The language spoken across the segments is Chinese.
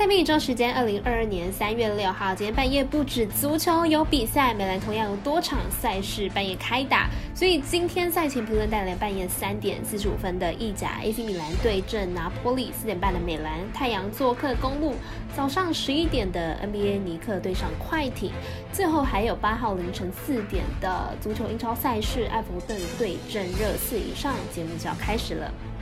赛评一周时间，二零二二年三月六号，今天半夜不止足球有比赛，美兰同样有多场赛事半夜开打，所以今天赛前评论带来半夜三点四十五分的意甲 AC 米兰对阵拿波利，四点半的美兰太阳做客公路，早上十一点的 NBA 尼克对上快艇，最后还有八号凌晨四点的足球英超赛事埃弗顿对阵热刺，以上节目就要开始了。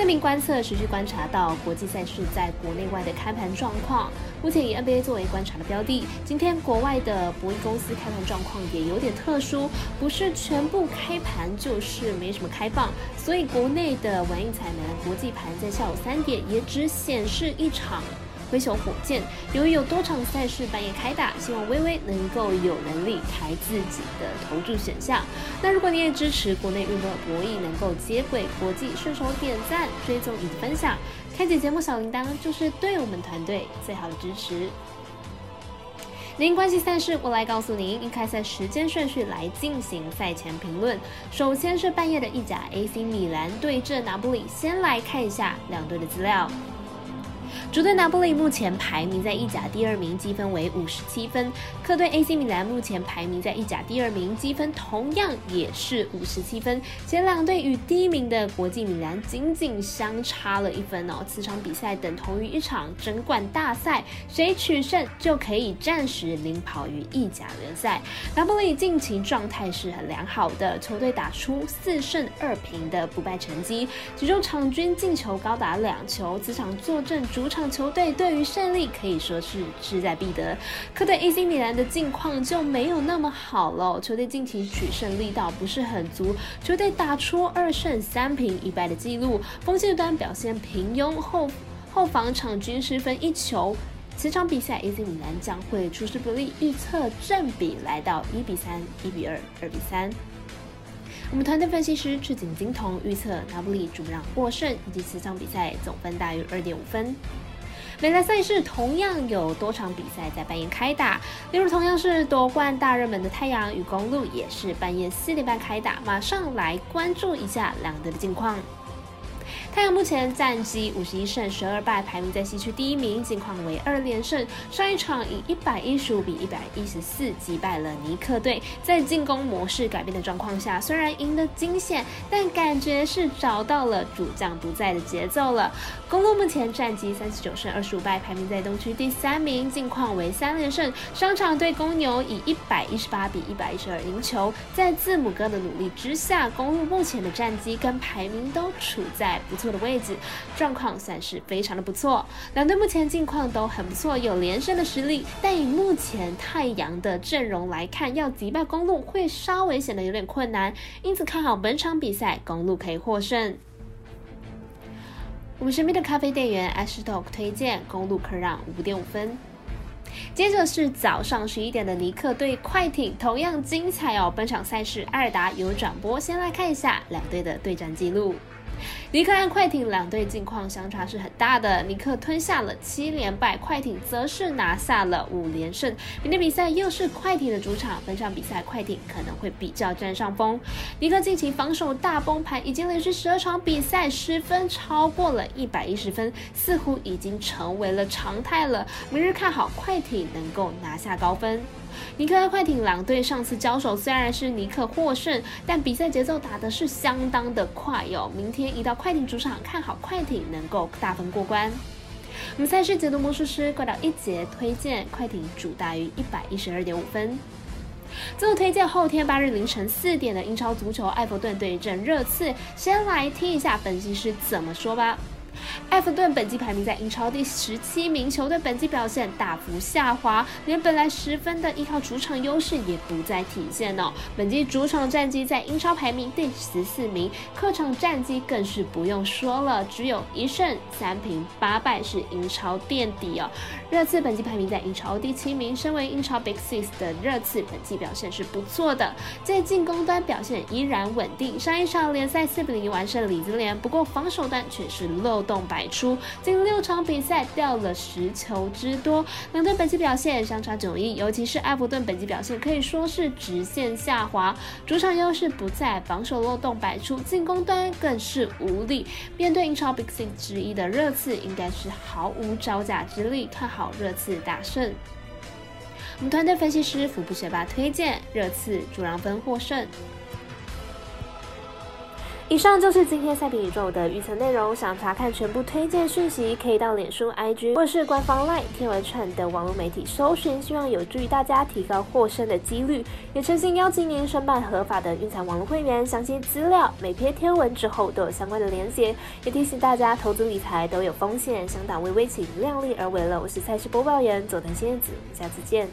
这名观测持续观察到国际赛事在国内外的开盘状况，目前以 NBA 作为观察的标的。今天国外的博弈公司开盘状况也有点特殊，不是全部开盘就是没什么开放，所以国内的玩意彩门国际盘在下午三点也只显示一场。灰熊火箭，由于有多场赛事半夜开打，希望微微能够有能力开自己的投注选项。那如果你也支持国内运动博弈能够接轨国际，顺手点赞、追踪以及分享，开启节目小铃铛，就是对我们团队最好的支持。您关系赛事，我来告诉您，以开赛时间顺序来进行赛前评论。首先是半夜的意甲 AC 米兰对阵拿布里，先来看一下两队的资料。主队拿波利目前排名在意甲第二名，积分为五十七分；客队 AC 米兰目前排名在意甲第二名，积分同样也是五十七分。前两队与第一名的国际米兰仅仅相差了一分哦。此场比赛等同于一场争冠大赛，谁取胜就可以暂时领跑于意甲联赛。拿波利近期状态是很良好的，球队打出四胜二平的不败成绩，其中场均进球高达两球。此场坐镇主场。球队对于胜利可以说是志在必得，客队 AC 米兰的境况就没有那么好了。球队近期取胜力道不是很足，球队打出二胜三平一败的记录，锋线端表现平庸，后后防场均失分一球。此场比赛 AC 米兰将会出师不利，预测正比来到一比三、一比二、二比三。我们团队分析师赤井金童预测拿布里主让获胜，以及此场比赛总分大于二点五分。联赛赛事同样有多场比赛在半夜开打，例如同样是夺冠大热门的太阳与公路，也是半夜四点半开打。马上来关注一下两队的近况。太阳目前战绩五十一胜十二败，排名在西区第一名，近况为二连胜。上一场以一百一十五比一百一十四击败了尼克队，在进攻模式改变的状况下，虽然赢得惊险，但感觉是找到了主将不在的节奏了。公路目前战绩三十九胜二十五败，排名在东区第三名，近况为三连胜。上场对公牛以一百一十八比一百一十二赢球，在字母哥的努力之下，公路目前的战绩跟排名都处在不。错的位置，状况算是非常的不错。两队目前近况都很不错，有连胜的实力。但以目前太阳的阵容来看，要击败公路会稍微显得有点困难。因此看好本场比赛，公路可以获胜。我们身边的咖啡店员 Ashtok 推荐公路可让五点五分。接着是早上十一点的尼克对快艇，同样精彩哦。本场赛事艾尔达有转播，先来看一下两队的对战记录。尼克和快艇两队近况相差是很大的，尼克吞下了七连败，快艇则是拿下了五连胜。明天比赛又是快艇的主场，本场比赛快艇可能会比较占上风。尼克近期防守大崩盘，已经连续十二场比赛失分超过了一百一十分，似乎已经成为了常态了。明日看好快艇能够拿下高分。尼克和快艇两队上次交手虽然是尼克获胜，但比赛节奏打的是相当的快哟。明天一到快艇主场，看好快艇能够大分过关。我们赛事解读魔术师怪盗一节推荐快艇主大于一百一十二点五分。最后推荐后天八日凌晨四点的英超足球埃弗顿对阵热刺，先来听一下分析师怎么说吧。埃弗顿本季排名在英超第十七名，球队本季表现大幅下滑，连本来十分的依靠主场优势也不再体现哦。本季主场战绩在英超排名第十四名，客场战绩更是不用说了，只有一胜三平八败，是英超垫底哦。热刺本季排名在英超第七名，身为英超 Big Six 的热刺本季表现是不错的，在进攻端表现依然稳定，上一场联赛四比零完胜李兹联，不过防守端却是漏洞洞。百出，近六场比赛掉了十球之多。两队本期表现相差迥异，尤其是埃弗顿本期表现可以说是直线下滑，主场优势不在，防守漏洞百出，进攻端更是无力。面对英超 Big Six 之一的热刺，应该是毫无招架之力，看好热刺大胜。我们团队分析师福布学霸推荐热刺主让分获胜。以上就是今天赛评宇宙的预测内容。想查看全部推荐讯息，可以到脸书、IG 或是官方 LINE 天文串的网络媒体搜寻，希望有助于大家提高获胜的几率。也诚心邀请您申办合法的运彩网络会员，详细资料每篇天文之后都有相关的连接。也提醒大家，投资理财都有风险，想打微微请量力而为了。我是赛事播报员佐藤仙子，下次见。